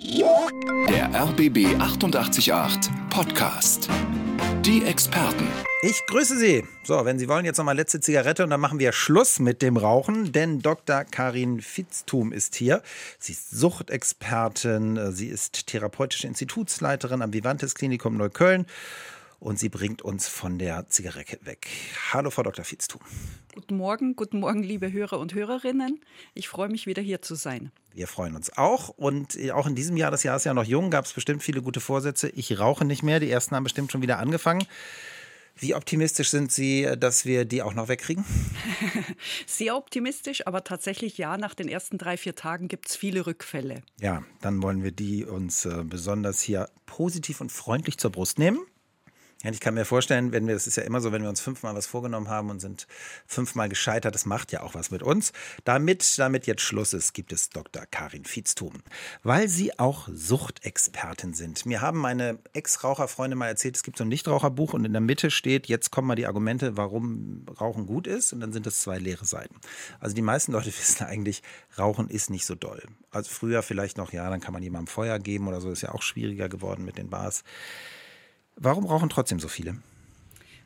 Der RBB 888 Podcast. Die Experten. Ich grüße Sie. So, wenn Sie wollen, jetzt nochmal letzte Zigarette und dann machen wir Schluss mit dem Rauchen, denn Dr. Karin Fitztum ist hier. Sie ist Suchtexpertin, sie ist therapeutische Institutsleiterin am Vivantes Klinikum Neukölln und sie bringt uns von der Zigarette weg. Hallo, Frau Dr. Fitztum. Guten Morgen, guten Morgen, liebe Hörer und Hörerinnen. Ich freue mich wieder hier zu sein. Wir freuen uns auch. Und auch in diesem Jahr, das Jahr ist ja noch jung, gab es bestimmt viele gute Vorsätze. Ich rauche nicht mehr. Die ersten haben bestimmt schon wieder angefangen. Wie optimistisch sind Sie, dass wir die auch noch wegkriegen? Sehr optimistisch, aber tatsächlich ja, nach den ersten drei, vier Tagen gibt es viele Rückfälle. Ja, dann wollen wir die uns äh, besonders hier positiv und freundlich zur Brust nehmen. Ja, ich kann mir vorstellen, wenn wir, das ist ja immer so, wenn wir uns fünfmal was vorgenommen haben und sind fünfmal gescheitert, das macht ja auch was mit uns. Damit, damit jetzt Schluss ist, gibt es Dr. Karin Fietstum, weil Sie auch Suchtexpertin sind. Mir haben meine Ex-Raucherfreunde mal erzählt, es gibt so ein Nichtraucherbuch und in der Mitte steht, jetzt kommen mal die Argumente, warum Rauchen gut ist und dann sind es zwei leere Seiten. Also die meisten Leute wissen eigentlich, Rauchen ist nicht so doll. Also früher vielleicht noch, ja, dann kann man jemandem Feuer geben oder so, ist ja auch schwieriger geworden mit den Bars. Warum rauchen trotzdem so viele?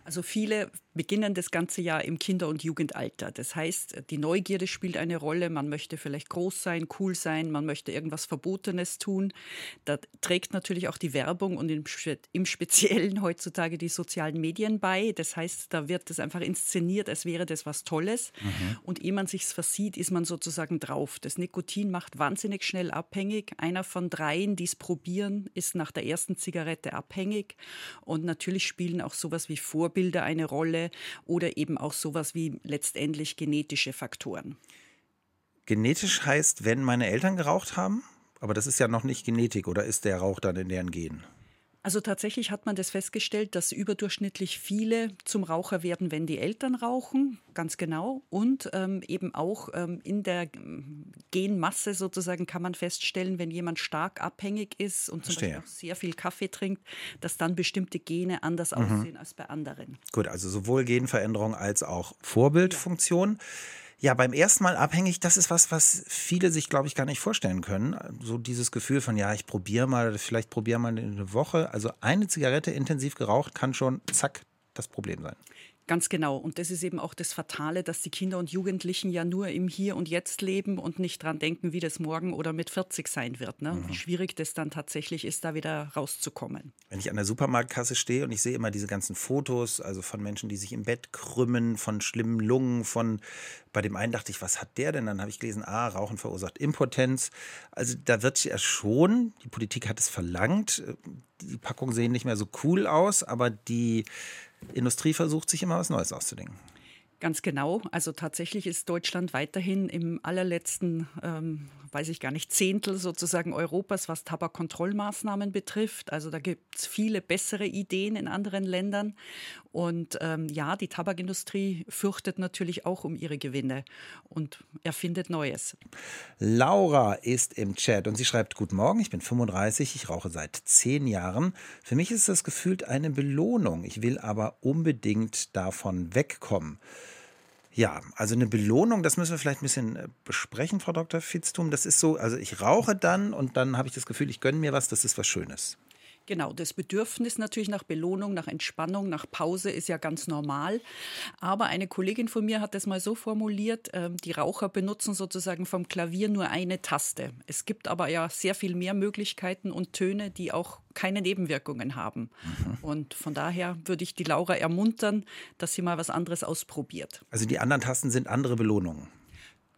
Also viele beginnen das ganze Jahr im Kinder- und Jugendalter. Das heißt, die Neugierde spielt eine Rolle. Man möchte vielleicht groß sein, cool sein, man möchte irgendwas Verbotenes tun. Da trägt natürlich auch die Werbung und im, Speziellen heutzutage die sozialen Medien bei. Das heißt, da wird das einfach inszeniert, als wäre das was Tolles. Mhm. Und ehe man sich's versieht, ist man sozusagen drauf. Das Nikotin macht wahnsinnig schnell abhängig. Einer von dreien, die es probieren, ist nach der ersten Zigarette abhängig. Und natürlich spielen auch sowas wie Vorbilder eine Rolle oder eben auch sowas wie letztendlich genetische Faktoren. Genetisch heißt, wenn meine Eltern geraucht haben? Aber das ist ja noch nicht Genetik, oder ist der Rauch dann in deren Gen? Also tatsächlich hat man das festgestellt, dass überdurchschnittlich viele zum Raucher werden, wenn die Eltern rauchen, ganz genau. Und ähm, eben auch ähm, in der ähm, Genmasse sozusagen kann man feststellen, wenn jemand stark abhängig ist und zum Verstehe. Beispiel auch sehr viel Kaffee trinkt, dass dann bestimmte Gene anders mhm. aussehen als bei anderen. Gut, also sowohl Genveränderung als auch Vorbildfunktion. Ja. Ja, beim ersten Mal abhängig, das ist was, was viele sich, glaube ich, gar nicht vorstellen können. So dieses Gefühl von, ja, ich probiere mal, vielleicht probiere mal eine Woche. Also eine Zigarette intensiv geraucht kann schon, zack, das Problem sein. Ganz genau. Und das ist eben auch das Fatale, dass die Kinder und Jugendlichen ja nur im Hier und Jetzt leben und nicht dran denken, wie das morgen oder mit 40 sein wird. Ne? Mhm. Wie schwierig das dann tatsächlich ist, da wieder rauszukommen. Wenn ich an der Supermarktkasse stehe und ich sehe immer diese ganzen Fotos, also von Menschen, die sich im Bett krümmen, von schlimmen Lungen, von bei dem einen dachte ich, was hat der denn? Dann habe ich gelesen, ah, Rauchen verursacht Impotenz. Also da wird ja schon, die Politik hat es verlangt, die Packungen sehen nicht mehr so cool aus, aber die Industrie versucht sich immer was Neues auszudenken. Ganz genau. Also tatsächlich ist Deutschland weiterhin im allerletzten, ähm, weiß ich gar nicht, Zehntel sozusagen Europas, was Tabakkontrollmaßnahmen betrifft. Also da gibt es viele bessere Ideen in anderen Ländern. Und ähm, ja, die Tabakindustrie fürchtet natürlich auch um ihre Gewinne und erfindet Neues. Laura ist im Chat und sie schreibt, Guten Morgen, ich bin 35, ich rauche seit zehn Jahren. Für mich ist das gefühlt eine Belohnung. Ich will aber unbedingt davon wegkommen. Ja, also eine Belohnung, das müssen wir vielleicht ein bisschen äh, besprechen, Frau Dr. Fitztum. Das ist so, also ich rauche dann und dann habe ich das Gefühl, ich gönne mir was, das ist was Schönes. Genau, das Bedürfnis natürlich nach Belohnung, nach Entspannung, nach Pause ist ja ganz normal. Aber eine Kollegin von mir hat das mal so formuliert, ähm, die Raucher benutzen sozusagen vom Klavier nur eine Taste. Es gibt aber ja sehr viel mehr Möglichkeiten und Töne, die auch keine Nebenwirkungen haben. Mhm. Und von daher würde ich die Laura ermuntern, dass sie mal was anderes ausprobiert. Also die anderen Tasten sind andere Belohnungen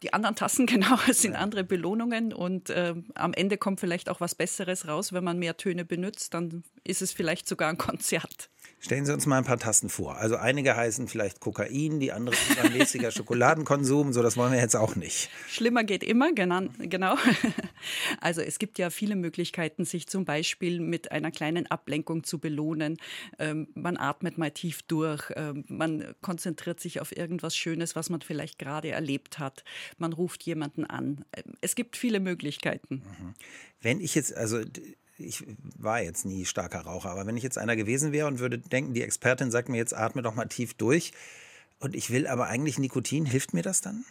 die anderen Tassen, genau, es sind andere Belohnungen und äh, am Ende kommt vielleicht auch was Besseres raus, wenn man mehr Töne benutzt, dann ist es vielleicht sogar ein Konzert. Stellen Sie uns mal ein paar Tasten vor. Also einige heißen vielleicht Kokain, die anderen übermäßiger Schokoladenkonsum, so das wollen wir jetzt auch nicht. Schlimmer geht immer, genau. Also es gibt ja viele Möglichkeiten, sich zum Beispiel mit einer kleinen Ablenkung zu belohnen. Ähm, man atmet mal tief durch, ähm, man konzentriert sich auf irgendwas Schönes, was man vielleicht gerade erlebt hat. Man ruft jemanden an. Es gibt viele Möglichkeiten. Mhm. Wenn ich jetzt, also ich war jetzt nie starker Raucher, aber wenn ich jetzt einer gewesen wäre und würde denken, die Expertin sagt mir jetzt, atme doch mal tief durch und ich will aber eigentlich Nikotin, hilft mir das dann?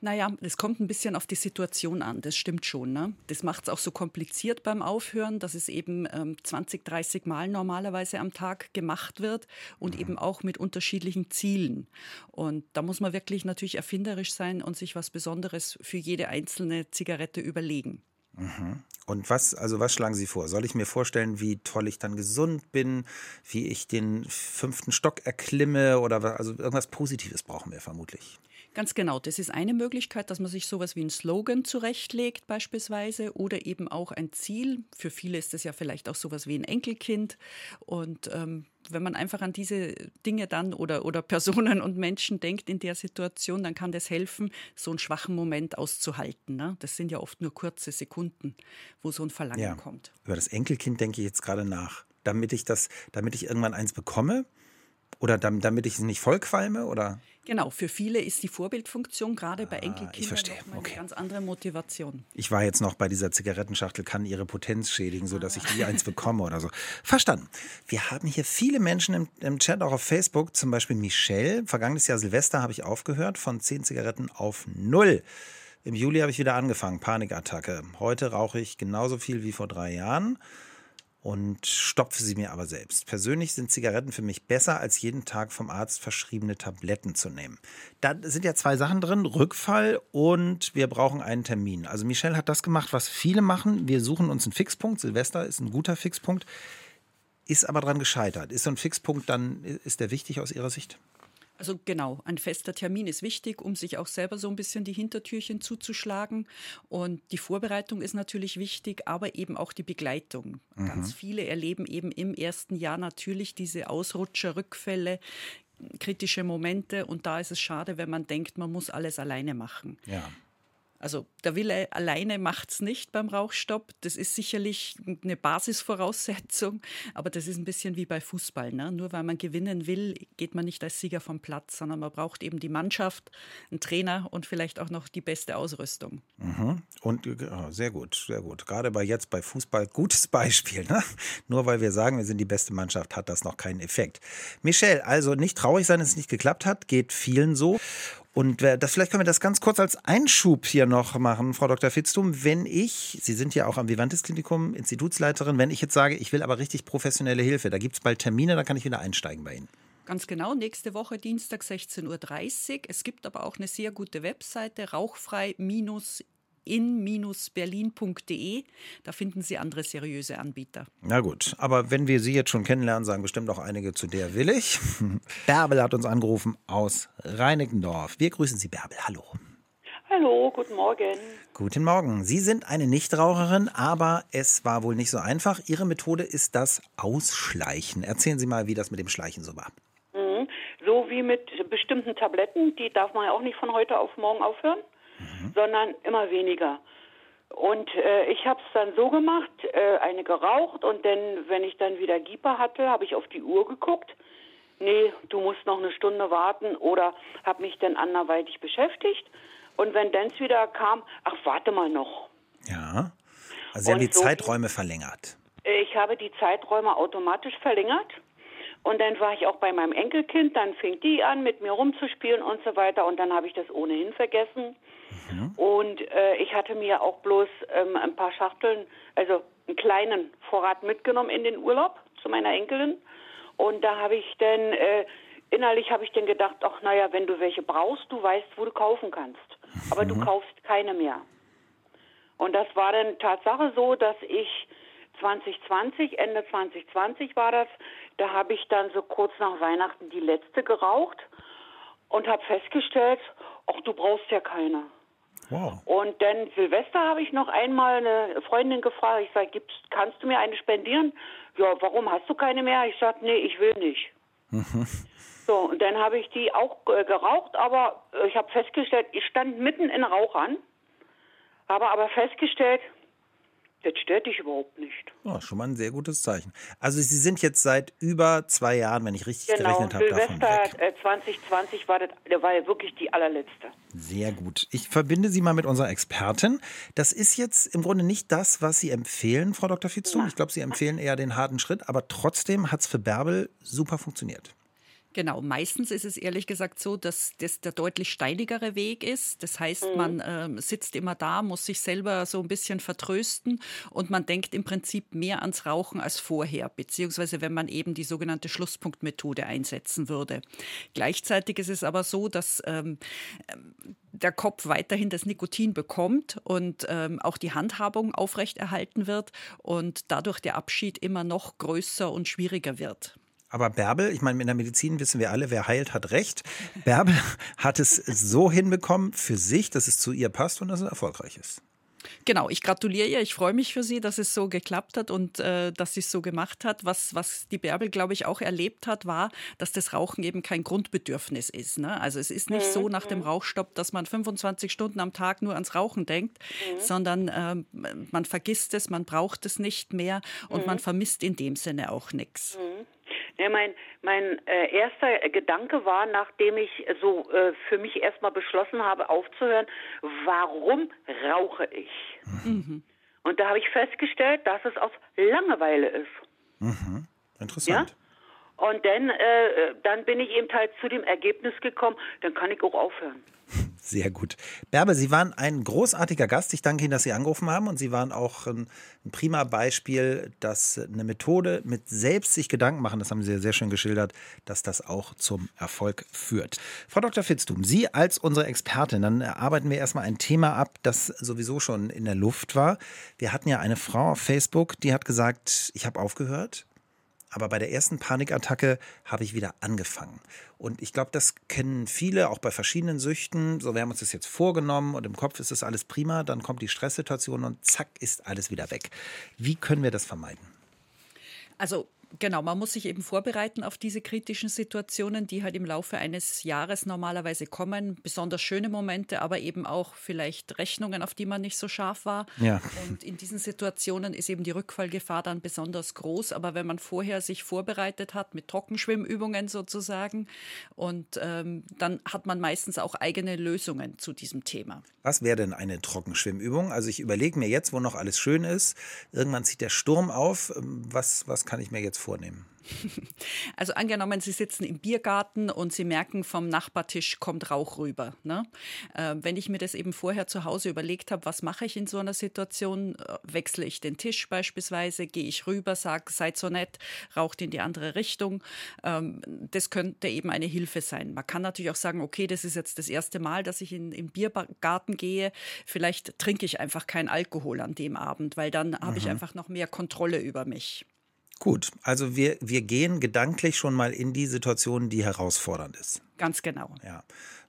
Naja, es kommt ein bisschen auf die Situation an, das stimmt schon. Ne? Das macht es auch so kompliziert beim Aufhören, dass es eben ähm, 20, 30 Mal normalerweise am Tag gemacht wird und mhm. eben auch mit unterschiedlichen Zielen. Und da muss man wirklich natürlich erfinderisch sein und sich was Besonderes für jede einzelne Zigarette überlegen. Und was, also was schlagen Sie vor? Soll ich mir vorstellen, wie toll ich dann gesund bin, wie ich den fünften Stock erklimme oder also irgendwas Positives brauchen wir vermutlich? Ganz genau, das ist eine Möglichkeit, dass man sich sowas wie einen Slogan zurechtlegt beispielsweise oder eben auch ein Ziel. Für viele ist das ja vielleicht auch sowas wie ein Enkelkind. Und ähm, wenn man einfach an diese Dinge dann oder, oder Personen und Menschen denkt in der Situation, dann kann das helfen, so einen schwachen Moment auszuhalten. Ne? Das sind ja oft nur kurze Sekunden, wo so ein Verlangen ja. kommt. Über das Enkelkind denke ich jetzt gerade nach. Damit ich das, damit ich irgendwann eins bekomme, oder damit ich es nicht vollqualme? Oder? Genau, für viele ist die Vorbildfunktion gerade bei ah, Enkelkindern ah, okay. eine ganz andere Motivation. Ich war jetzt noch bei dieser Zigarettenschachtel, kann ihre Potenz schädigen, sodass ah. ich die eins bekomme oder so. Verstanden. Wir haben hier viele Menschen im, im Chat, auch auf Facebook, zum Beispiel Michelle. Vergangenes Jahr Silvester habe ich aufgehört, von zehn Zigaretten auf null. Im Juli habe ich wieder angefangen, Panikattacke. Heute rauche ich genauso viel wie vor drei Jahren und stopfe sie mir aber selbst. Persönlich sind Zigaretten für mich besser, als jeden Tag vom Arzt verschriebene Tabletten zu nehmen. Da sind ja zwei Sachen drin, Rückfall und wir brauchen einen Termin. Also Michelle hat das gemacht, was viele machen. Wir suchen uns einen Fixpunkt. Silvester ist ein guter Fixpunkt, ist aber daran gescheitert. Ist so ein Fixpunkt dann, ist der wichtig aus Ihrer Sicht? Also genau, ein fester Termin ist wichtig, um sich auch selber so ein bisschen die Hintertürchen zuzuschlagen. Und die Vorbereitung ist natürlich wichtig, aber eben auch die Begleitung. Mhm. Ganz viele erleben eben im ersten Jahr natürlich diese Ausrutscher, Rückfälle, kritische Momente. Und da ist es schade, wenn man denkt, man muss alles alleine machen. Ja. Also der Wille alleine macht es nicht beim Rauchstopp. Das ist sicherlich eine Basisvoraussetzung, aber das ist ein bisschen wie bei Fußball. Ne? Nur weil man gewinnen will, geht man nicht als Sieger vom Platz, sondern man braucht eben die Mannschaft, einen Trainer und vielleicht auch noch die beste Ausrüstung. Mhm. Und oh, sehr gut, sehr gut. Gerade bei jetzt bei Fußball gutes Beispiel. Ne? Nur weil wir sagen, wir sind die beste Mannschaft, hat das noch keinen Effekt. Michelle, also nicht traurig sein, dass es nicht geklappt hat, geht vielen so. Und das, vielleicht können wir das ganz kurz als Einschub hier noch machen, Frau Dr. Fitztum. Wenn ich, Sie sind ja auch am Vivantes Klinikum Institutsleiterin, wenn ich jetzt sage, ich will aber richtig professionelle Hilfe, da gibt es bald Termine, da kann ich wieder einsteigen bei Ihnen. Ganz genau, nächste Woche Dienstag 16.30 Uhr. Es gibt aber auch eine sehr gute Webseite, rauchfrei- in-berlin.de. Da finden Sie andere seriöse Anbieter. Na gut, aber wenn wir Sie jetzt schon kennenlernen, sagen bestimmt auch einige, zu der will ich. Bärbel hat uns angerufen aus Reinickendorf. Wir grüßen Sie, Bärbel. Hallo. Hallo, guten Morgen. Guten Morgen. Sie sind eine Nichtraucherin, aber es war wohl nicht so einfach. Ihre Methode ist das Ausschleichen. Erzählen Sie mal, wie das mit dem Schleichen so war. Mhm. So wie mit bestimmten Tabletten, die darf man ja auch nicht von heute auf morgen aufhören mhm. sondern immer weniger. Und äh, ich habe es dann so gemacht, äh, eine geraucht und dann, wenn ich dann wieder Gieper hatte, habe ich auf die Uhr geguckt. Nee, du musst noch eine Stunde warten oder habe mich dann anderweitig beschäftigt. Und wenn dann wieder kam, ach, warte mal noch. Ja, also Sie und haben die so Zeiträume verlängert. Ich habe die Zeiträume automatisch verlängert. Und dann war ich auch bei meinem Enkelkind, dann fing die an, mit mir rumzuspielen und so weiter. Und dann habe ich das ohnehin vergessen. Mhm. Und äh, ich hatte mir auch bloß ähm, ein paar Schachteln, also einen kleinen Vorrat mitgenommen in den Urlaub zu meiner Enkelin. Und da habe ich dann, äh, innerlich habe ich dann gedacht, ach naja, wenn du welche brauchst, du weißt, wo du kaufen kannst. Aber mhm. du kaufst keine mehr. Und das war dann Tatsache so, dass ich 2020, Ende 2020 war das, da habe ich dann so kurz nach Weihnachten die letzte geraucht und habe festgestellt, ach, du brauchst ja keine. Wow. Und dann Silvester habe ich noch einmal eine Freundin gefragt, ich sage, kannst du mir eine spendieren? Ja, warum hast du keine mehr? Ich sage, nee, ich will nicht. Mhm. So, und dann habe ich die auch äh, geraucht, aber äh, ich habe festgestellt, ich stand mitten in Rauch an, habe aber festgestellt, das stört dich überhaupt nicht. Oh, schon mal ein sehr gutes Zeichen. Also Sie sind jetzt seit über zwei Jahren, wenn ich richtig genau, gerechnet habe, davon weg. Äh, 2020 war das, war ja wirklich die allerletzte. Sehr gut. Ich verbinde Sie mal mit unserer Expertin. Das ist jetzt im Grunde nicht das, was Sie empfehlen, Frau Dr. Fitzum. Ich glaube, Sie empfehlen eher den harten Schritt, aber trotzdem hat es für Bärbel super funktioniert. Genau, meistens ist es ehrlich gesagt so, dass das der deutlich steinigere Weg ist. Das heißt, mhm. man äh, sitzt immer da, muss sich selber so ein bisschen vertrösten und man denkt im Prinzip mehr ans Rauchen als vorher, beziehungsweise wenn man eben die sogenannte Schlusspunktmethode einsetzen würde. Gleichzeitig ist es aber so, dass ähm, der Kopf weiterhin das Nikotin bekommt und ähm, auch die Handhabung aufrechterhalten wird und dadurch der Abschied immer noch größer und schwieriger wird. Aber Bärbel, ich meine, in der Medizin wissen wir alle, wer heilt, hat recht. Bärbel hat es so hinbekommen für sich, dass es zu ihr passt und dass es erfolgreich ist. Genau, ich gratuliere ihr. Ich freue mich für sie, dass es so geklappt hat und äh, dass sie es so gemacht hat. Was, was die Bärbel, glaube ich, auch erlebt hat, war, dass das Rauchen eben kein Grundbedürfnis ist. Ne? Also es ist nicht mhm. so nach dem Rauchstopp, dass man 25 Stunden am Tag nur ans Rauchen denkt, mhm. sondern äh, man vergisst es, man braucht es nicht mehr und mhm. man vermisst in dem Sinne auch nichts. Ja, mein mein äh, erster Gedanke war, nachdem ich so äh, für mich erstmal beschlossen habe, aufzuhören, warum rauche ich? Mhm. Und da habe ich festgestellt, dass es aus Langeweile ist. Mhm. Interessant. Ja? Und dann, äh, dann bin ich eben halt zu dem Ergebnis gekommen, dann kann ich auch aufhören. Sehr gut. Bärbe, Sie waren ein großartiger Gast. Ich danke Ihnen, dass Sie angerufen haben. Und Sie waren auch ein, ein prima Beispiel, dass eine Methode mit selbst sich Gedanken machen, das haben Sie ja sehr schön geschildert, dass das auch zum Erfolg führt. Frau Dr. Fitztum, Sie als unsere Expertin, dann arbeiten wir erstmal ein Thema ab, das sowieso schon in der Luft war. Wir hatten ja eine Frau auf Facebook, die hat gesagt, ich habe aufgehört, aber bei der ersten Panikattacke habe ich wieder angefangen. Und ich glaube, das kennen viele, auch bei verschiedenen Süchten. So, wir haben uns das jetzt vorgenommen und im Kopf ist das alles prima. Dann kommt die Stresssituation und zack, ist alles wieder weg. Wie können wir das vermeiden? Also Genau, man muss sich eben vorbereiten auf diese kritischen Situationen, die halt im Laufe eines Jahres normalerweise kommen. Besonders schöne Momente, aber eben auch vielleicht Rechnungen, auf die man nicht so scharf war. Ja. Und in diesen Situationen ist eben die Rückfallgefahr dann besonders groß. Aber wenn man vorher sich vorbereitet hat mit Trockenschwimmübungen sozusagen, und ähm, dann hat man meistens auch eigene Lösungen zu diesem Thema. Was wäre denn eine Trockenschwimmübung? Also ich überlege mir jetzt, wo noch alles schön ist. Irgendwann zieht der Sturm auf. Was, was kann ich mir jetzt vornehmen? Also angenommen, Sie sitzen im Biergarten und Sie merken, vom Nachbartisch kommt Rauch rüber. Ne? Äh, wenn ich mir das eben vorher zu Hause überlegt habe, was mache ich in so einer Situation, äh, wechsle ich den Tisch beispielsweise, gehe ich rüber, sage, seid so nett, raucht in die andere Richtung. Ähm, das könnte eben eine Hilfe sein. Man kann natürlich auch sagen, okay, das ist jetzt das erste Mal, dass ich in den Biergarten gehe. Vielleicht trinke ich einfach keinen Alkohol an dem Abend, weil dann habe ich mhm. einfach noch mehr Kontrolle über mich. Gut, also wir, wir gehen gedanklich schon mal in die Situation, die herausfordernd ist. Ganz genau. Ja.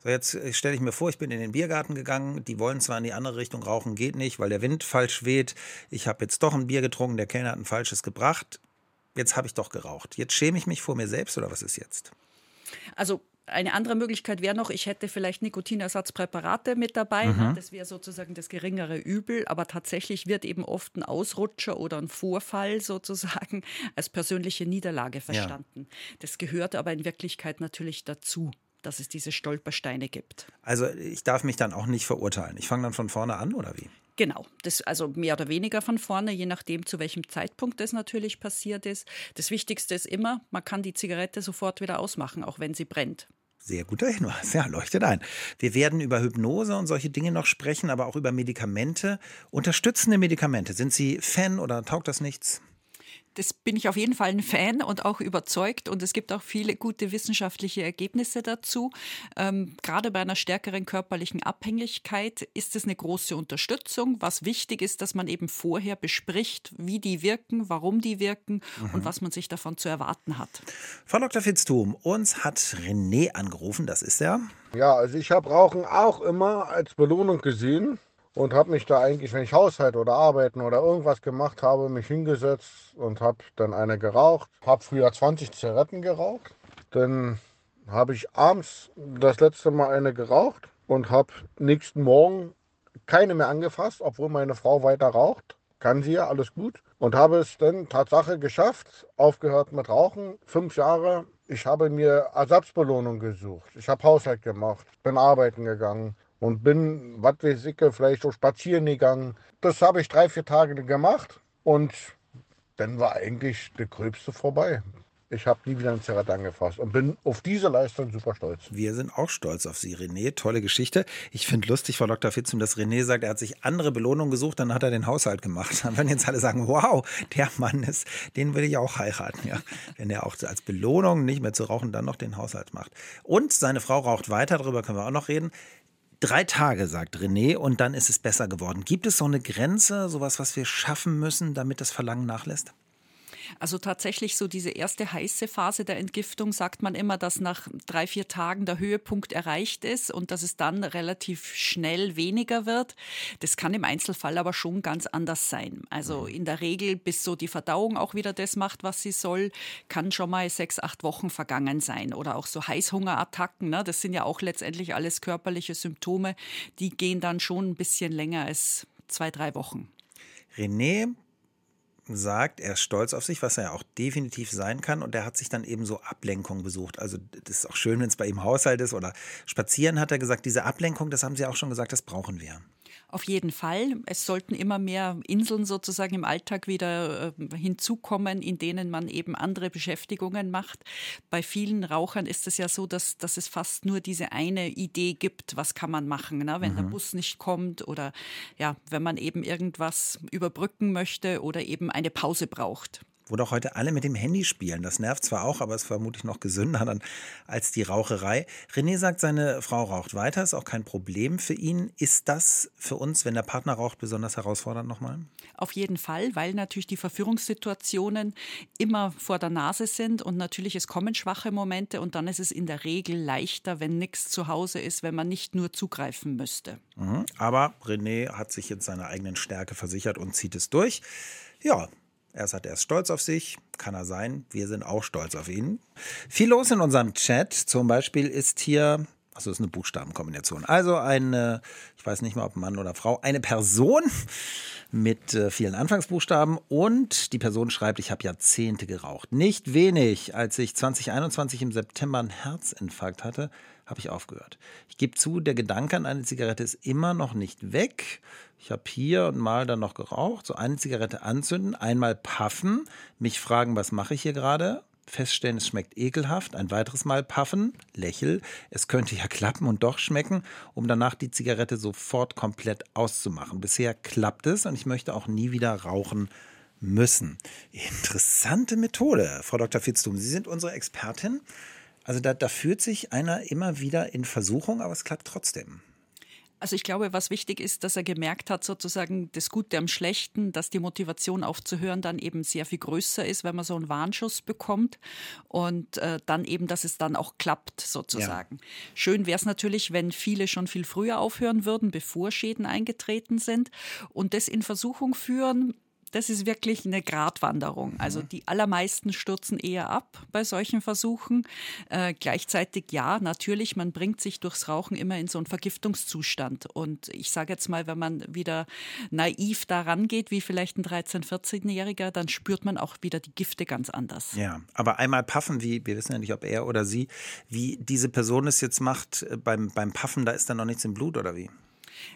So, jetzt äh, stelle ich mir vor, ich bin in den Biergarten gegangen. Die wollen zwar in die andere Richtung rauchen, geht nicht, weil der Wind falsch weht. Ich habe jetzt doch ein Bier getrunken, der Kellner hat ein falsches gebracht. Jetzt habe ich doch geraucht. Jetzt schäme ich mich vor mir selbst oder was ist jetzt? Also eine andere Möglichkeit wäre noch, ich hätte vielleicht Nikotinersatzpräparate mit dabei. Mhm. Das wäre sozusagen das geringere Übel. Aber tatsächlich wird eben oft ein Ausrutscher oder ein Vorfall sozusagen als persönliche Niederlage verstanden. Ja. Das gehört aber in Wirklichkeit natürlich dazu dass es diese Stolpersteine gibt. Also ich darf mich dann auch nicht verurteilen. Ich fange dann von vorne an oder wie? Genau, das also mehr oder weniger von vorne, je nachdem, zu welchem Zeitpunkt das natürlich passiert ist. Das Wichtigste ist immer, man kann die Zigarette sofort wieder ausmachen, auch wenn sie brennt. Sehr guter Hinweis, ja, leuchtet ein. Wir werden über Hypnose und solche Dinge noch sprechen, aber auch über Medikamente. Unterstützende Medikamente, sind Sie Fan oder taugt das nichts? Das bin ich auf jeden Fall ein Fan und auch überzeugt. Und es gibt auch viele gute wissenschaftliche Ergebnisse dazu. Ähm, gerade bei einer stärkeren körperlichen Abhängigkeit ist es eine große Unterstützung. Was wichtig ist, dass man eben vorher bespricht, wie die wirken, warum die wirken mhm. und was man sich davon zu erwarten hat. Frau Dr. Fitztum, uns hat René angerufen, das ist er. Ja, also ich habe Rauchen auch immer als Belohnung gesehen und habe mich da eigentlich, wenn ich Haushalt oder Arbeiten oder irgendwas gemacht habe, mich hingesetzt und habe dann eine geraucht. Habe früher 20 Zigaretten geraucht. Dann habe ich abends das letzte Mal eine geraucht und habe nächsten Morgen keine mehr angefasst, obwohl meine Frau weiter raucht. Kann sie ja, alles gut. Und habe es dann Tatsache geschafft, aufgehört mit Rauchen. Fünf Jahre. Ich habe mir Ersatzbelohnung gesucht. Ich habe Haushalt gemacht, bin arbeiten gegangen, und bin, was weiß ich, vielleicht so spazieren gegangen. Das habe ich drei, vier Tage gemacht und dann war eigentlich der Gröbste vorbei. ich habe nie wieder ein Zigarette angefasst und bin auf diese Leistung super stolz. Wir sind auch stolz auf Sie, René. Tolle Geschichte. Ich finde lustig, Frau Dr. Fitzum, dass René sagt, er hat sich andere Belohnungen gesucht, dann hat er den Haushalt gemacht. Dann werden jetzt alle sagen, wow, der Mann ist, den will ich auch heiraten. Ja. Wenn er auch als Belohnung nicht mehr zu rauchen, dann noch den Haushalt macht. Und seine Frau raucht weiter, darüber können wir auch noch reden. Drei Tage, sagt René, und dann ist es besser geworden. Gibt es so eine Grenze, sowas, was wir schaffen müssen, damit das Verlangen nachlässt? Also tatsächlich so diese erste heiße Phase der Entgiftung sagt man immer, dass nach drei, vier Tagen der Höhepunkt erreicht ist und dass es dann relativ schnell weniger wird. Das kann im Einzelfall aber schon ganz anders sein. Also mhm. in der Regel, bis so die Verdauung auch wieder das macht, was sie soll, kann schon mal sechs, acht Wochen vergangen sein. Oder auch so Heißhungerattacken, ne? das sind ja auch letztendlich alles körperliche Symptome, die gehen dann schon ein bisschen länger als zwei, drei Wochen. René sagt, er ist stolz auf sich, was er ja auch definitiv sein kann. Und er hat sich dann eben so Ablenkung besucht. Also das ist auch schön, wenn es bei ihm Haushalt ist oder spazieren, hat er gesagt. Diese Ablenkung, das haben Sie auch schon gesagt, das brauchen wir. Auf jeden Fall. Es sollten immer mehr Inseln sozusagen im Alltag wieder äh, hinzukommen, in denen man eben andere Beschäftigungen macht. Bei vielen Rauchern ist es ja so, dass, dass es fast nur diese eine Idee gibt, was kann man machen, ne? wenn mhm. der Bus nicht kommt oder ja, wenn man eben irgendwas überbrücken möchte oder eben eine Pause braucht wo doch heute alle mit dem Handy spielen. Das nervt zwar auch, aber es ist vermutlich noch gesünder dann als die Raucherei. René sagt, seine Frau raucht weiter, ist auch kein Problem für ihn. Ist das für uns, wenn der Partner raucht, besonders herausfordernd nochmal? Auf jeden Fall, weil natürlich die Verführungssituationen immer vor der Nase sind und natürlich es kommen schwache Momente und dann ist es in der Regel leichter, wenn nichts zu Hause ist, wenn man nicht nur zugreifen müsste. Mhm. Aber René hat sich jetzt seiner eigenen Stärke versichert und zieht es durch. Ja, er sagt, er ist stolz auf sich, kann er sein. Wir sind auch stolz auf ihn. Viel los in unserem Chat. Zum Beispiel ist hier, also ist eine Buchstabenkombination. Also eine, ich weiß nicht mal, ob Mann oder Frau, eine Person mit äh, vielen Anfangsbuchstaben und die Person schreibt, ich habe Jahrzehnte geraucht. Nicht wenig. Als ich 2021 im September einen Herzinfarkt hatte, habe ich aufgehört. Ich gebe zu, der Gedanke an eine Zigarette ist immer noch nicht weg. Ich habe hier und mal dann noch geraucht, so eine Zigarette anzünden, einmal puffen, mich fragen, was mache ich hier gerade? Feststellen, es schmeckt ekelhaft, ein weiteres Mal puffen, lächel, es könnte ja klappen und doch schmecken, um danach die Zigarette sofort komplett auszumachen. Bisher klappt es und ich möchte auch nie wieder rauchen müssen. Interessante Methode, Frau Dr. Fitztum. Sie sind unsere Expertin. Also da, da führt sich einer immer wieder in Versuchung, aber es klappt trotzdem. Also ich glaube, was wichtig ist, dass er gemerkt hat, sozusagen das Gute am Schlechten, dass die Motivation aufzuhören dann eben sehr viel größer ist, wenn man so einen Warnschuss bekommt und äh, dann eben, dass es dann auch klappt sozusagen. Ja. Schön wäre es natürlich, wenn viele schon viel früher aufhören würden, bevor Schäden eingetreten sind und das in Versuchung führen, das ist wirklich eine Gratwanderung. Mhm. Also die allermeisten stürzen eher ab bei solchen Versuchen. Äh, gleichzeitig ja, natürlich, man bringt sich durchs Rauchen immer in so einen Vergiftungszustand. Und ich sage jetzt mal, wenn man wieder naiv daran geht, wie vielleicht ein 13-, 14-Jähriger, dann spürt man auch wieder die Gifte ganz anders. Ja, aber einmal Paffen, wie wir wissen ja nicht, ob er oder sie, wie diese Person es jetzt macht äh, beim, beim Paffen, da ist dann noch nichts im Blut oder wie?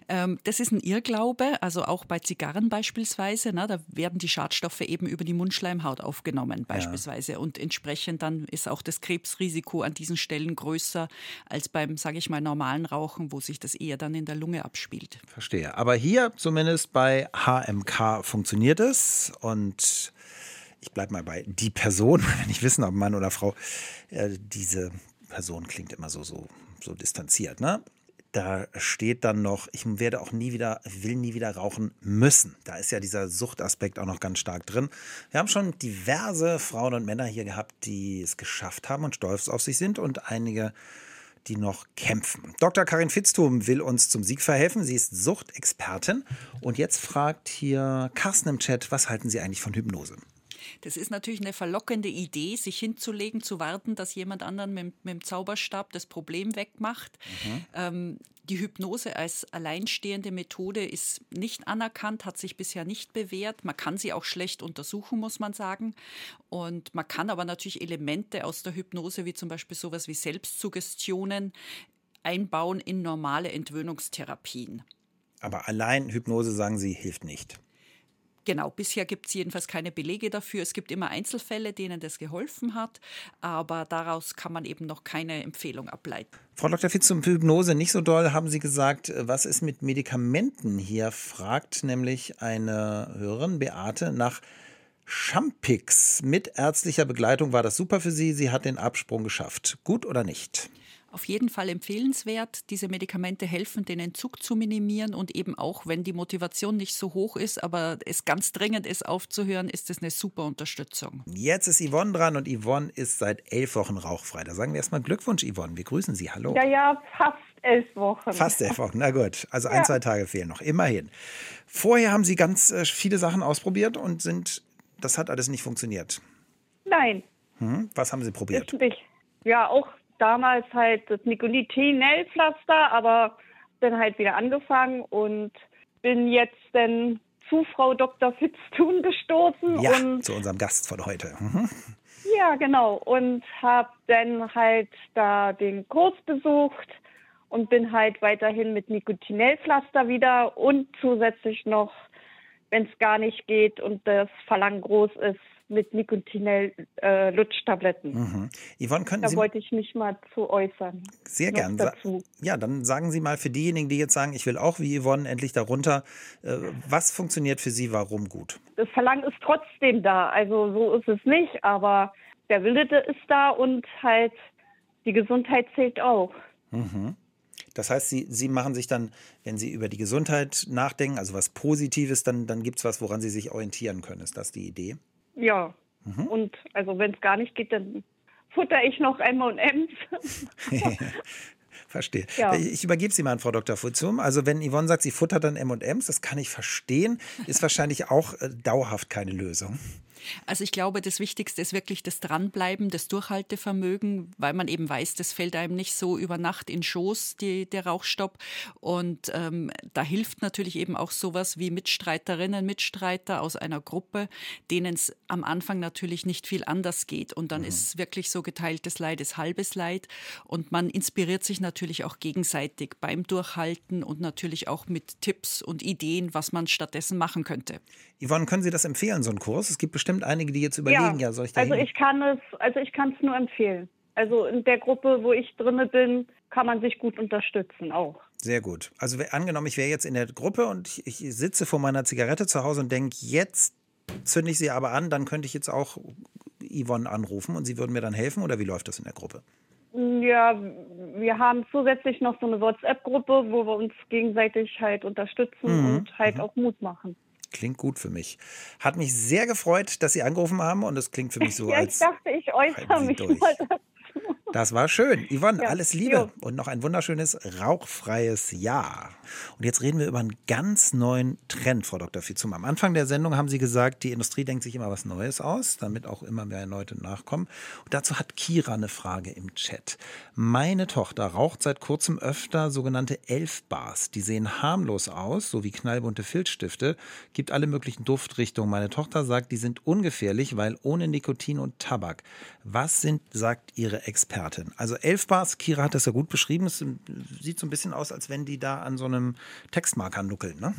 Ähm, das ist ein Irrglaube, also auch bei Zigarren beispielsweise. Na, da werden die Schadstoffe eben über die Mundschleimhaut aufgenommen beispielsweise. Ja. Und entsprechend dann ist auch das Krebsrisiko an diesen Stellen größer als beim, sage ich mal, normalen Rauchen, wo sich das eher dann in der Lunge abspielt. Verstehe. Aber hier zumindest bei HMK funktioniert es und ich bleibe mal bei die Person, wenn ich wissen, ob Mann oder Frau, äh, diese Person klingt immer so, so, so distanziert. Ne? Da steht dann noch, ich werde auch nie wieder, will nie wieder rauchen müssen. Da ist ja dieser Suchtaspekt auch noch ganz stark drin. Wir haben schon diverse Frauen und Männer hier gehabt, die es geschafft haben und stolz auf sich sind und einige, die noch kämpfen. Dr. Karin Fitztum will uns zum Sieg verhelfen. Sie ist Suchtexpertin. Und jetzt fragt hier Carsten im Chat, was halten Sie eigentlich von Hypnose? Das ist natürlich eine verlockende Idee, sich hinzulegen, zu warten, dass jemand anderen mit, mit dem Zauberstab das Problem wegmacht. Mhm. Ähm, die Hypnose als alleinstehende Methode ist nicht anerkannt, hat sich bisher nicht bewährt. Man kann sie auch schlecht untersuchen, muss man sagen. Und man kann aber natürlich Elemente aus der Hypnose, wie zum Beispiel sowas wie Selbstsuggestionen, einbauen in normale Entwöhnungstherapien. Aber allein Hypnose, sagen Sie, hilft nicht. Genau, bisher gibt es jedenfalls keine Belege dafür. Es gibt immer Einzelfälle, denen das geholfen hat, aber daraus kann man eben noch keine Empfehlung ableiten. Frau Dr. Fitz zum Hypnose nicht so doll, haben Sie gesagt, was ist mit Medikamenten? Hier fragt nämlich eine Hörerin, Beate, nach Champix. Mit ärztlicher Begleitung war das super für Sie. Sie hat den Absprung geschafft. Gut oder nicht? Auf jeden Fall empfehlenswert. Diese Medikamente helfen, den Entzug zu minimieren und eben auch, wenn die Motivation nicht so hoch ist, aber es ganz dringend ist, aufzuhören, ist es eine super Unterstützung. Jetzt ist Yvonne dran und Yvonne ist seit elf Wochen rauchfrei. Da sagen wir erstmal Glückwunsch, Yvonne. Wir grüßen Sie. Hallo. Ja, ja, fast elf Wochen. Fast elf Wochen, na gut. Also ein, ja. zwei Tage fehlen noch, immerhin. Vorher haben Sie ganz äh, viele Sachen ausprobiert und sind, das hat alles nicht funktioniert. Nein. Hm? Was haben Sie probiert? Ja, auch damals halt das Nicotinellpflaster, aber dann halt wieder angefangen und bin jetzt dann zu Frau Dr. Fitztun gestoßen. Ja, und zu unserem Gast von heute. Mhm. Ja, genau. Und habe dann halt da den Kurs besucht und bin halt weiterhin mit Nikotinellpflaster wieder und zusätzlich noch, wenn es gar nicht geht und das Verlangen groß ist, mit Nikotinell-Lutschtabletten. Äh, mhm. Yvonne, könnten da Sie wollte ich mich mal zu äußern. Sehr gern. Dazu. Ja, dann sagen Sie mal für diejenigen, die jetzt sagen, ich will auch wie Yvonne endlich darunter, äh, was funktioniert für Sie, warum gut? Das Verlangen ist trotzdem da. Also so ist es nicht, aber der Wille ist da und halt die Gesundheit zählt auch. Mhm. Das heißt, Sie, Sie machen sich dann, wenn Sie über die Gesundheit nachdenken, also was Positives, dann, dann gibt es was, woran Sie sich orientieren können. Ist das die Idee? Ja. Mhm. Und also wenn es gar nicht geht, dann futter ich noch M&M's. Verstehe. Ja. Ich übergebe Sie mal an Frau Dr. Futzum. Also wenn Yvonne sagt, sie futtert dann M&M's, das kann ich verstehen, ist wahrscheinlich auch äh, dauerhaft keine Lösung. Also ich glaube, das Wichtigste ist wirklich das Dranbleiben, das Durchhaltevermögen, weil man eben weiß, das fällt einem nicht so über Nacht in Schoß, die, der Rauchstopp. Und ähm, da hilft natürlich eben auch sowas wie Mitstreiterinnen, Mitstreiter aus einer Gruppe, denen es am Anfang natürlich nicht viel anders geht. Und dann mhm. ist wirklich so geteiltes Leid ist halbes Leid. Und man inspiriert sich natürlich auch gegenseitig beim Durchhalten und natürlich auch mit Tipps und Ideen, was man stattdessen machen könnte. Yvonne, können Sie das empfehlen, so einen Kurs? Es gibt bestimmt einige, die jetzt überlegen, ja, ja soll ich da Also ich kann es, also ich kann es nur empfehlen. Also in der Gruppe, wo ich drinne bin, kann man sich gut unterstützen auch. Sehr gut. Also angenommen, ich wäre jetzt in der Gruppe und ich, ich sitze vor meiner Zigarette zu Hause und denke, jetzt zünde ich sie aber an, dann könnte ich jetzt auch Yvonne anrufen und sie würden mir dann helfen oder wie läuft das in der Gruppe? Ja, wir haben zusätzlich noch so eine WhatsApp-Gruppe, wo wir uns gegenseitig halt unterstützen mhm. und halt mhm. auch Mut machen. Klingt gut für mich. Hat mich sehr gefreut, dass Sie angerufen haben und es klingt für mich so, ja, als. Ich dachte, ich äußere mich durch. mal dazu. Das war schön. Yvonne, ja, alles Liebe jo. und noch ein wunderschönes rauchfreies Jahr. Und jetzt reden wir über einen ganz neuen Trend, Frau Dr. Fizum. Am Anfang der Sendung haben Sie gesagt, die Industrie denkt sich immer was Neues aus, damit auch immer mehr Leute nachkommen. Und dazu hat Kira eine Frage im Chat. Meine Tochter raucht seit kurzem öfter sogenannte Elfbars. Die sehen harmlos aus, so wie knallbunte Filzstifte, gibt alle möglichen Duftrichtungen. Meine Tochter sagt, die sind ungefährlich, weil ohne Nikotin und Tabak. Was sind, sagt Ihre Expertin? Also Elfbars, Kira hat das ja gut beschrieben, es sieht so ein bisschen aus, als wenn die da an so einem Textmarker nuckeln, ne?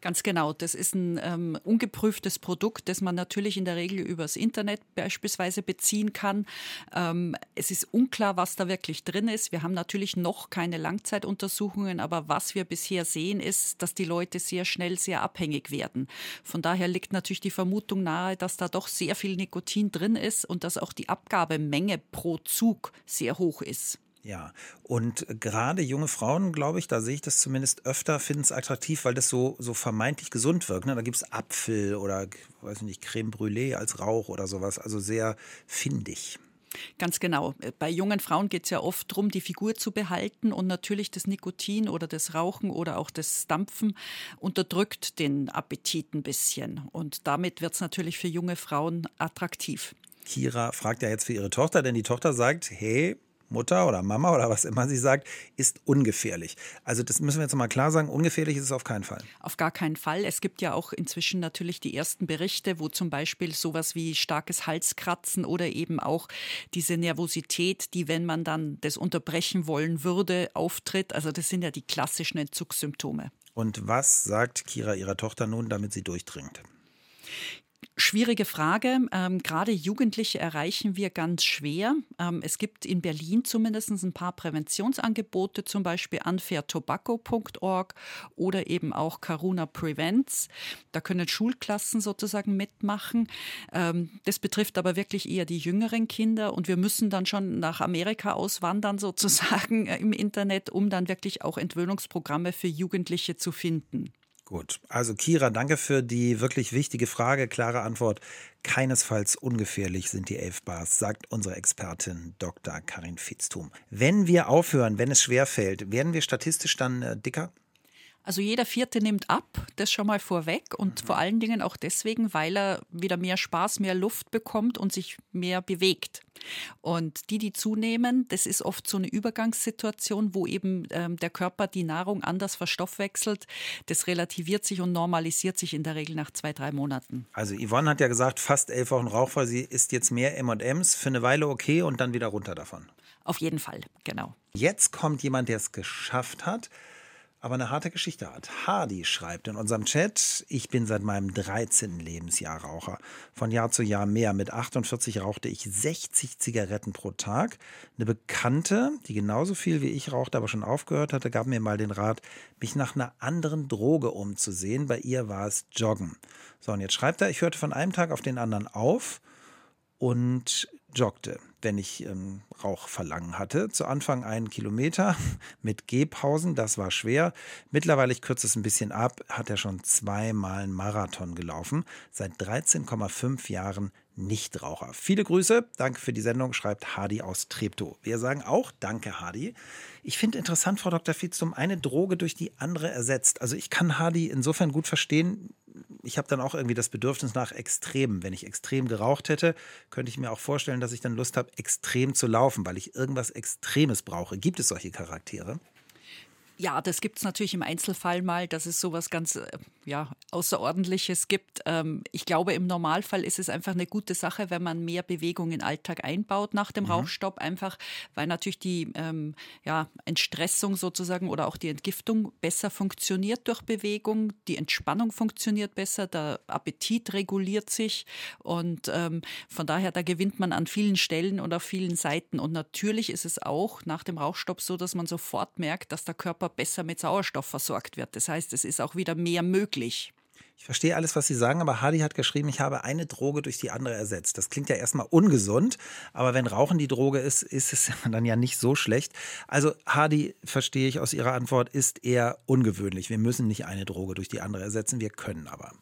Ganz genau. Das ist ein ähm, ungeprüftes Produkt, das man natürlich in der Regel übers Internet beispielsweise beziehen kann. Ähm, es ist unklar, was da wirklich drin ist. Wir haben natürlich noch keine Langzeituntersuchungen, aber was wir bisher sehen, ist, dass die Leute sehr schnell sehr abhängig werden. Von daher liegt natürlich die Vermutung nahe, dass da doch sehr viel Nikotin drin ist und dass auch die Abgabemenge pro Zug sehr hoch ist. Ja, und gerade junge Frauen, glaube ich, da sehe ich das zumindest öfter, finden es attraktiv, weil das so, so vermeintlich gesund wirkt. Ne? Da gibt es Apfel oder, weiß ich nicht, Creme Brûlée als Rauch oder sowas. Also sehr findig. Ganz genau. Bei jungen Frauen geht es ja oft darum, die Figur zu behalten und natürlich das Nikotin oder das Rauchen oder auch das Dampfen unterdrückt den Appetit ein bisschen. Und damit wird es natürlich für junge Frauen attraktiv. Kira fragt ja jetzt für ihre Tochter, denn die Tochter sagt, hey, Mutter oder Mama oder was immer sie sagt, ist ungefährlich. Also das müssen wir jetzt mal klar sagen, ungefährlich ist es auf keinen Fall. Auf gar keinen Fall. Es gibt ja auch inzwischen natürlich die ersten Berichte, wo zum Beispiel sowas wie starkes Halskratzen oder eben auch diese Nervosität, die, wenn man dann das unterbrechen wollen würde, auftritt. Also das sind ja die klassischen Entzugssymptome. Und was sagt Kira ihrer Tochter nun, damit sie durchdringt? Schwierige Frage. Ähm, gerade Jugendliche erreichen wir ganz schwer. Ähm, es gibt in Berlin zumindest ein paar Präventionsangebote, zum Beispiel unfairtobacco.org oder eben auch Karuna Prevents. Da können Schulklassen sozusagen mitmachen. Ähm, das betrifft aber wirklich eher die jüngeren Kinder und wir müssen dann schon nach Amerika auswandern sozusagen äh, im Internet, um dann wirklich auch Entwöhnungsprogramme für Jugendliche zu finden. Gut, also Kira, danke für die wirklich wichtige Frage. Klare Antwort. Keinesfalls ungefährlich sind die elf Bars, sagt unsere Expertin Dr. Karin Fitztum. Wenn wir aufhören, wenn es schwerfällt, werden wir statistisch dann äh, dicker? Also jeder Vierte nimmt ab, das schon mal vorweg und mhm. vor allen Dingen auch deswegen, weil er wieder mehr Spaß, mehr Luft bekommt und sich mehr bewegt. Und die, die zunehmen, das ist oft so eine Übergangssituation, wo eben ähm, der Körper die Nahrung anders verstoffwechselt. Das relativiert sich und normalisiert sich in der Regel nach zwei, drei Monaten. Also Yvonne hat ja gesagt, fast elf Wochen rauchfrei. Sie isst jetzt mehr M&M's, für eine Weile okay und dann wieder runter davon. Auf jeden Fall, genau. Jetzt kommt jemand, der es geschafft hat aber eine harte Geschichte hat. Hardy schreibt in unserem Chat, ich bin seit meinem 13. Lebensjahr Raucher. Von Jahr zu Jahr mehr. Mit 48 rauchte ich 60 Zigaretten pro Tag. Eine Bekannte, die genauso viel wie ich rauchte, aber schon aufgehört hatte, gab mir mal den Rat, mich nach einer anderen Droge umzusehen. Bei ihr war es Joggen. So, und jetzt schreibt er, ich hörte von einem Tag auf den anderen auf und joggte, wenn ich ähm, Rauchverlangen hatte. Zu Anfang einen Kilometer mit Gehpausen, das war schwer. Mittlerweile, ich kürze es ein bisschen ab, hat er schon zweimal einen Marathon gelaufen. Seit 13,5 Jahren Nichtraucher. Viele Grüße, danke für die Sendung, schreibt Hardy aus Treptow. Wir sagen auch Danke, Hardy. Ich finde interessant, Frau Dr. Fietzum, eine Droge durch die andere ersetzt. Also ich kann Hardy insofern gut verstehen. Ich habe dann auch irgendwie das Bedürfnis nach Extremen. Wenn ich extrem geraucht hätte, könnte ich mir auch vorstellen, dass ich dann Lust habe, extrem zu laufen, weil ich irgendwas Extremes brauche. Gibt es solche Charaktere? Ja, das gibt es natürlich im Einzelfall mal, dass es sowas ganz äh, ja, Außerordentliches gibt. Ähm, ich glaube, im Normalfall ist es einfach eine gute Sache, wenn man mehr Bewegung in den Alltag einbaut nach dem mhm. Rauchstopp, einfach weil natürlich die ähm, ja, Entstressung sozusagen oder auch die Entgiftung besser funktioniert durch Bewegung, die Entspannung funktioniert besser, der Appetit reguliert sich und ähm, von daher, da gewinnt man an vielen Stellen und auf vielen Seiten. Und natürlich ist es auch nach dem Rauchstopp so, dass man sofort merkt, dass der Körper besser mit Sauerstoff versorgt wird. Das heißt, es ist auch wieder mehr möglich. Ich verstehe alles, was Sie sagen, aber Hardy hat geschrieben, ich habe eine Droge durch die andere ersetzt. Das klingt ja erstmal ungesund, aber wenn Rauchen die Droge ist, ist es dann ja nicht so schlecht. Also Hardy, verstehe ich aus Ihrer Antwort, ist eher ungewöhnlich. Wir müssen nicht eine Droge durch die andere ersetzen, wir können aber.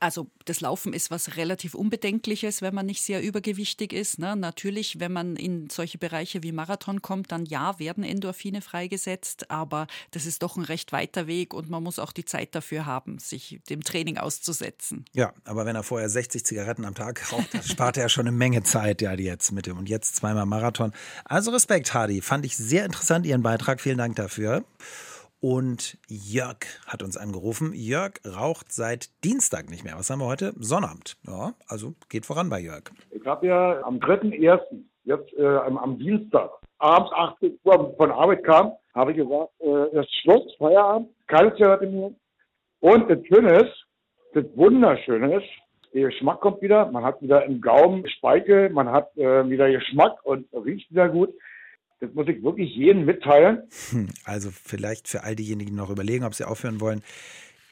Also das Laufen ist was relativ Unbedenkliches, wenn man nicht sehr übergewichtig ist. Ne? Natürlich, wenn man in solche Bereiche wie Marathon kommt, dann ja, werden Endorphine freigesetzt, aber das ist doch ein recht weiter Weg und man muss auch die Zeit dafür haben, sich dem Training auszusetzen. Ja, aber wenn er vorher 60 Zigaretten am Tag raucht, spart er schon eine Menge Zeit ja jetzt mit dem und jetzt zweimal Marathon. Also Respekt, Hardy, fand ich sehr interessant Ihren Beitrag. Vielen Dank dafür. Und Jörg hat uns angerufen. Jörg raucht seit Dienstag nicht mehr. Was haben wir heute? Sonnabend. Ja, also geht voran bei Jörg. Ich habe ja am 3.1., jetzt äh, am, Dienstag, abends 18 Uhr von Arbeit kam, habe ich gesagt, äh, ist Schluss, Feierabend, keine Zigarette mehr. Und das Schöne ist, das Wunderschöne ist, der Geschmack kommt wieder, man hat wieder im Gaumen Speichel, man hat äh, wieder Geschmack und riecht wieder gut. Das muss ich wirklich jedem mitteilen. Hm, also vielleicht für all diejenigen, die noch überlegen, ob sie aufhören wollen,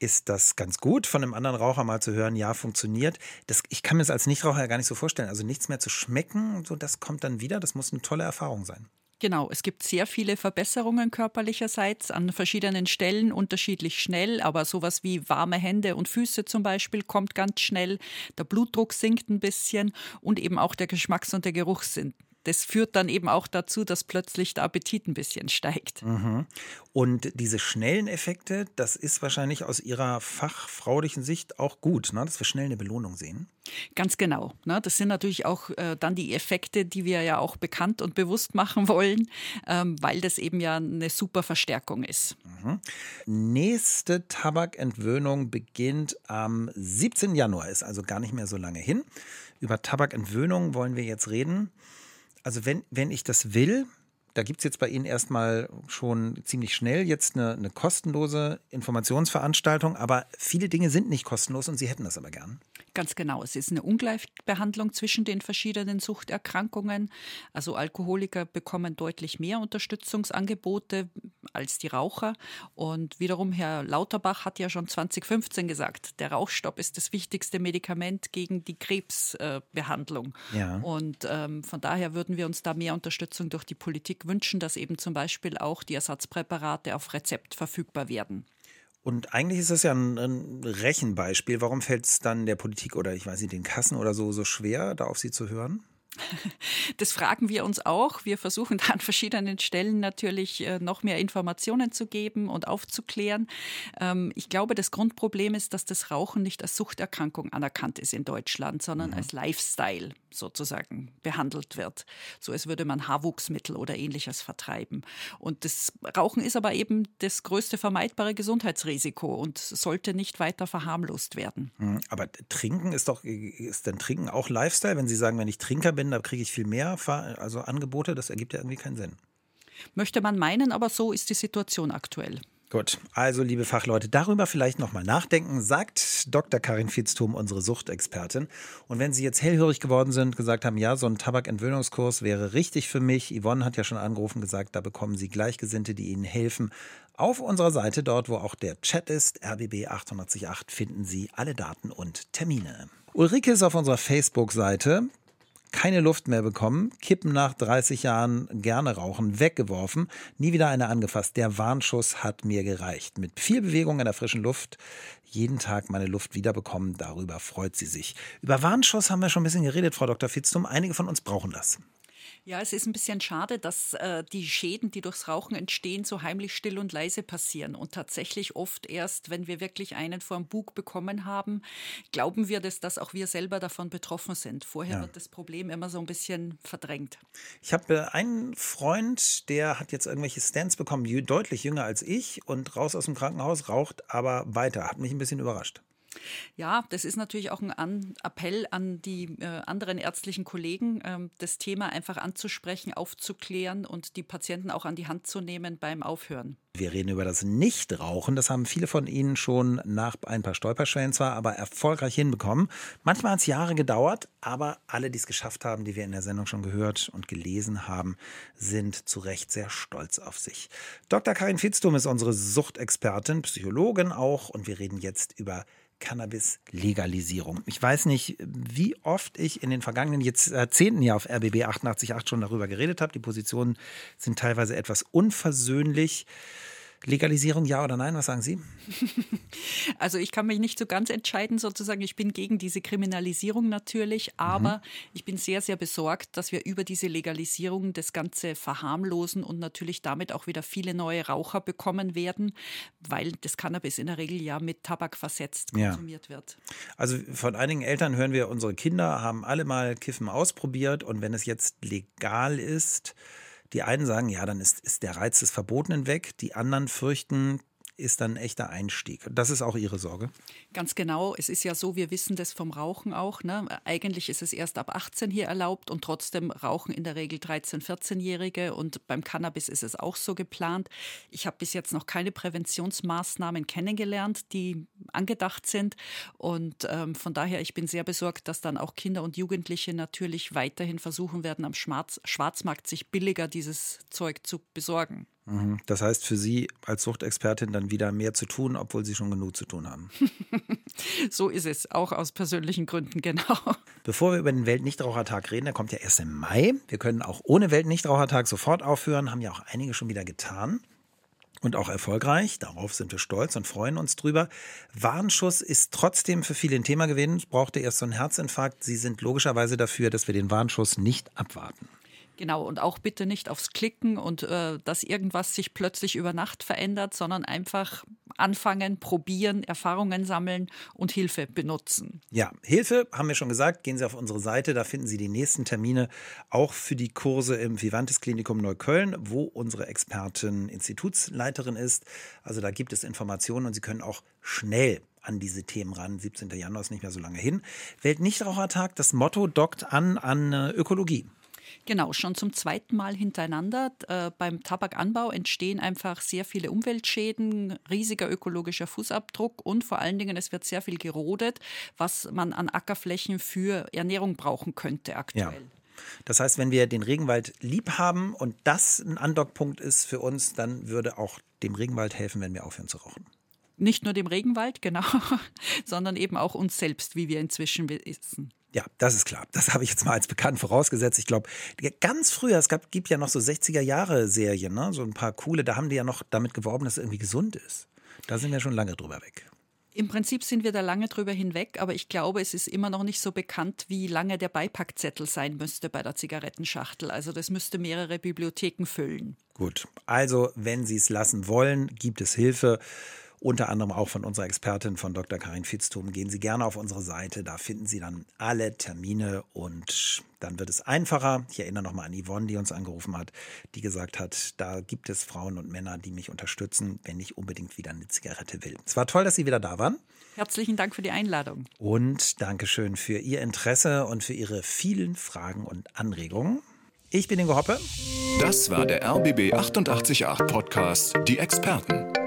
ist das ganz gut, von einem anderen Raucher mal zu hören, ja, funktioniert. Das, ich kann mir das als Nichtraucher ja gar nicht so vorstellen. Also nichts mehr zu schmecken, so das kommt dann wieder. Das muss eine tolle Erfahrung sein. Genau, es gibt sehr viele Verbesserungen körperlicherseits an verschiedenen Stellen, unterschiedlich schnell, aber sowas wie warme Hände und Füße zum Beispiel kommt ganz schnell. Der Blutdruck sinkt ein bisschen und eben auch der Geschmacks- und der Geruchssinn das führt dann eben auch dazu, dass plötzlich der Appetit ein bisschen steigt. Mhm. Und diese schnellen Effekte, das ist wahrscheinlich aus Ihrer fachfraulichen Sicht auch gut, ne? dass wir schnell eine Belohnung sehen. Ganz genau. Ne? Das sind natürlich auch äh, dann die Effekte, die wir ja auch bekannt und bewusst machen wollen, ähm, weil das eben ja eine super Verstärkung ist. Mhm. Nächste Tabakentwöhnung beginnt am 17. Januar, ist also gar nicht mehr so lange hin. Über Tabakentwöhnung wollen wir jetzt reden. Also wenn, wenn ich das will, da gibt es jetzt bei Ihnen erstmal schon ziemlich schnell jetzt eine, eine, kostenlose Informationsveranstaltung, aber viele Dinge sind nicht kostenlos und Sie hätten das aber gern. Ganz genau. Es ist eine Ungleichbehandlung zwischen den verschiedenen Suchterkrankungen. Also Alkoholiker bekommen deutlich mehr Unterstützungsangebote als die Raucher. Und wiederum Herr Lauterbach hat ja schon 2015 gesagt, der Rauchstopp ist das wichtigste Medikament gegen die Krebsbehandlung. Ja. Und ähm, von daher würden wir uns da mehr Unterstützung durch die Politik wünschen, dass eben zum Beispiel auch die Ersatzpräparate auf Rezept verfügbar werden. Und eigentlich ist das ja ein, ein Rechenbeispiel. Warum fällt es dann der Politik oder ich weiß nicht, den Kassen oder so so schwer, da auf sie zu hören? Das fragen wir uns auch. Wir versuchen da an verschiedenen Stellen natürlich äh, noch mehr Informationen zu geben und aufzuklären. Ähm, ich glaube, das Grundproblem ist, dass das Rauchen nicht als Suchterkrankung anerkannt ist in Deutschland, sondern mhm. als Lifestyle sozusagen behandelt wird. So als würde man Haarwuchsmittel oder ähnliches vertreiben. Und das Rauchen ist aber eben das größte vermeidbare Gesundheitsrisiko und sollte nicht weiter verharmlost werden. Hm, aber Trinken ist doch, ist denn Trinken auch Lifestyle? Wenn Sie sagen, wenn ich Trinker bin, da kriege ich viel mehr also Angebote, das ergibt ja irgendwie keinen Sinn. Möchte man meinen, aber so ist die Situation aktuell. Gut, also liebe Fachleute, darüber vielleicht nochmal nachdenken, sagt Dr. Karin Fitztum, unsere Suchtexpertin. Und wenn Sie jetzt hellhörig geworden sind, gesagt haben, ja, so ein Tabakentwöhnungskurs wäre richtig für mich. Yvonne hat ja schon angerufen, gesagt, da bekommen Sie Gleichgesinnte, die Ihnen helfen. Auf unserer Seite, dort wo auch der Chat ist, rbb 888, finden Sie alle Daten und Termine. Ulrike ist auf unserer Facebook-Seite keine Luft mehr bekommen, Kippen nach 30 Jahren gerne rauchen, weggeworfen, nie wieder eine angefasst. Der Warnschuss hat mir gereicht. Mit viel Bewegung in der frischen Luft jeden Tag meine Luft wiederbekommen. Darüber freut sie sich. Über Warnschuss haben wir schon ein bisschen geredet, Frau Dr. Fitztum. Einige von uns brauchen das. Ja, es ist ein bisschen schade, dass äh, die Schäden, die durchs Rauchen entstehen, so heimlich still und leise passieren. Und tatsächlich oft erst, wenn wir wirklich einen vor dem Bug bekommen haben, glauben wir, dass, dass auch wir selber davon betroffen sind. Vorher ja. wird das Problem immer so ein bisschen verdrängt. Ich habe äh, einen Freund, der hat jetzt irgendwelche Stands bekommen, deutlich jünger als ich und raus aus dem Krankenhaus, raucht aber weiter. Hat mich ein bisschen überrascht. Ja, das ist natürlich auch ein an Appell an die äh, anderen ärztlichen Kollegen, ähm, das Thema einfach anzusprechen, aufzuklären und die Patienten auch an die Hand zu nehmen beim Aufhören. Wir reden über das Nichtrauchen. Das haben viele von Ihnen schon nach ein paar Stolperschwellen zwar, aber erfolgreich hinbekommen. Manchmal hat es Jahre gedauert, aber alle, die es geschafft haben, die wir in der Sendung schon gehört und gelesen haben, sind zu Recht sehr stolz auf sich. Dr. Karin Fitztum ist unsere Suchtexpertin, Psychologin auch und wir reden jetzt über Cannabis-Legalisierung. Ich weiß nicht, wie oft ich in den vergangenen Jahrzehnten ja auf RBB 88.8 schon darüber geredet habe. Die Positionen sind teilweise etwas unversöhnlich. Legalisierung ja oder nein? Was sagen Sie? Also ich kann mich nicht so ganz entscheiden, sozusagen. Ich bin gegen diese Kriminalisierung natürlich, aber mhm. ich bin sehr, sehr besorgt, dass wir über diese Legalisierung das Ganze verharmlosen und natürlich damit auch wieder viele neue Raucher bekommen werden, weil das Cannabis in der Regel ja mit Tabak versetzt konsumiert ja. wird. Also von einigen Eltern hören wir, unsere Kinder haben alle mal Kiffen ausprobiert und wenn es jetzt legal ist, die einen sagen, ja, dann ist, ist der Reiz des Verbotenen weg. Die anderen fürchten, ist dann ein echter Einstieg. Das ist auch Ihre Sorge? Ganz genau. Es ist ja so, wir wissen das vom Rauchen auch. Ne? Eigentlich ist es erst ab 18 hier erlaubt und trotzdem rauchen in der Regel 13-, 14-Jährige und beim Cannabis ist es auch so geplant. Ich habe bis jetzt noch keine Präventionsmaßnahmen kennengelernt, die angedacht sind und ähm, von daher, ich bin sehr besorgt, dass dann auch Kinder und Jugendliche natürlich weiterhin versuchen werden, am Schwarz Schwarzmarkt sich billiger dieses Zeug zu besorgen. Mhm. Das heißt für Sie als Suchtexpertin dann wieder mehr zu tun, obwohl Sie schon genug zu tun haben. so ist es, auch aus persönlichen Gründen, genau. Bevor wir über den Weltnichtrauchertag reden, der kommt ja erst im Mai. Wir können auch ohne Weltnichtrauchertag sofort aufhören, haben ja auch einige schon wieder getan. Und auch erfolgreich, darauf sind wir stolz und freuen uns drüber. Warnschuss ist trotzdem für viele ein Thema gewesen. Es brauchte erst so einen Herzinfarkt. Sie sind logischerweise dafür, dass wir den Warnschuss nicht abwarten. Genau, und auch bitte nicht aufs Klicken und äh, dass irgendwas sich plötzlich über Nacht verändert, sondern einfach anfangen, probieren, Erfahrungen sammeln und Hilfe benutzen. Ja, Hilfe haben wir schon gesagt. Gehen Sie auf unsere Seite, da finden Sie die nächsten Termine auch für die Kurse im Vivantes Klinikum Neukölln, wo unsere Expertin Institutsleiterin ist. Also da gibt es Informationen und Sie können auch schnell an diese Themen ran. 17. Januar ist nicht mehr so lange hin. Weltnichtrauchertag, das Motto dockt an an äh, Ökologie. Genau, schon zum zweiten Mal hintereinander. Äh, beim Tabakanbau entstehen einfach sehr viele Umweltschäden, riesiger ökologischer Fußabdruck und vor allen Dingen, es wird sehr viel gerodet, was man an Ackerflächen für Ernährung brauchen könnte aktuell. Ja. Das heißt, wenn wir den Regenwald lieb haben und das ein Andockpunkt ist für uns, dann würde auch dem Regenwald helfen, wenn wir aufhören zu rauchen. Nicht nur dem Regenwald, genau, sondern eben auch uns selbst, wie wir inzwischen wissen. Ja, das ist klar. Das habe ich jetzt mal als bekannt vorausgesetzt. Ich glaube, ganz früher, es gab, gibt ja noch so 60er Jahre Serien, ne? so ein paar coole, da haben die ja noch damit geworben, dass es irgendwie gesund ist. Da sind wir schon lange drüber weg. Im Prinzip sind wir da lange drüber hinweg, aber ich glaube, es ist immer noch nicht so bekannt, wie lange der Beipackzettel sein müsste bei der Zigarettenschachtel. Also das müsste mehrere Bibliotheken füllen. Gut, also wenn Sie es lassen wollen, gibt es Hilfe unter anderem auch von unserer Expertin von Dr. Karin Fitztum. Gehen Sie gerne auf unsere Seite, da finden Sie dann alle Termine und dann wird es einfacher. Ich erinnere nochmal an Yvonne, die uns angerufen hat, die gesagt hat, da gibt es Frauen und Männer, die mich unterstützen, wenn ich unbedingt wieder eine Zigarette will. Es war toll, dass Sie wieder da waren. Herzlichen Dank für die Einladung. Und Dankeschön für Ihr Interesse und für Ihre vielen Fragen und Anregungen. Ich bin Ingo Hoppe. Das war der RBB 888 Podcast, die Experten.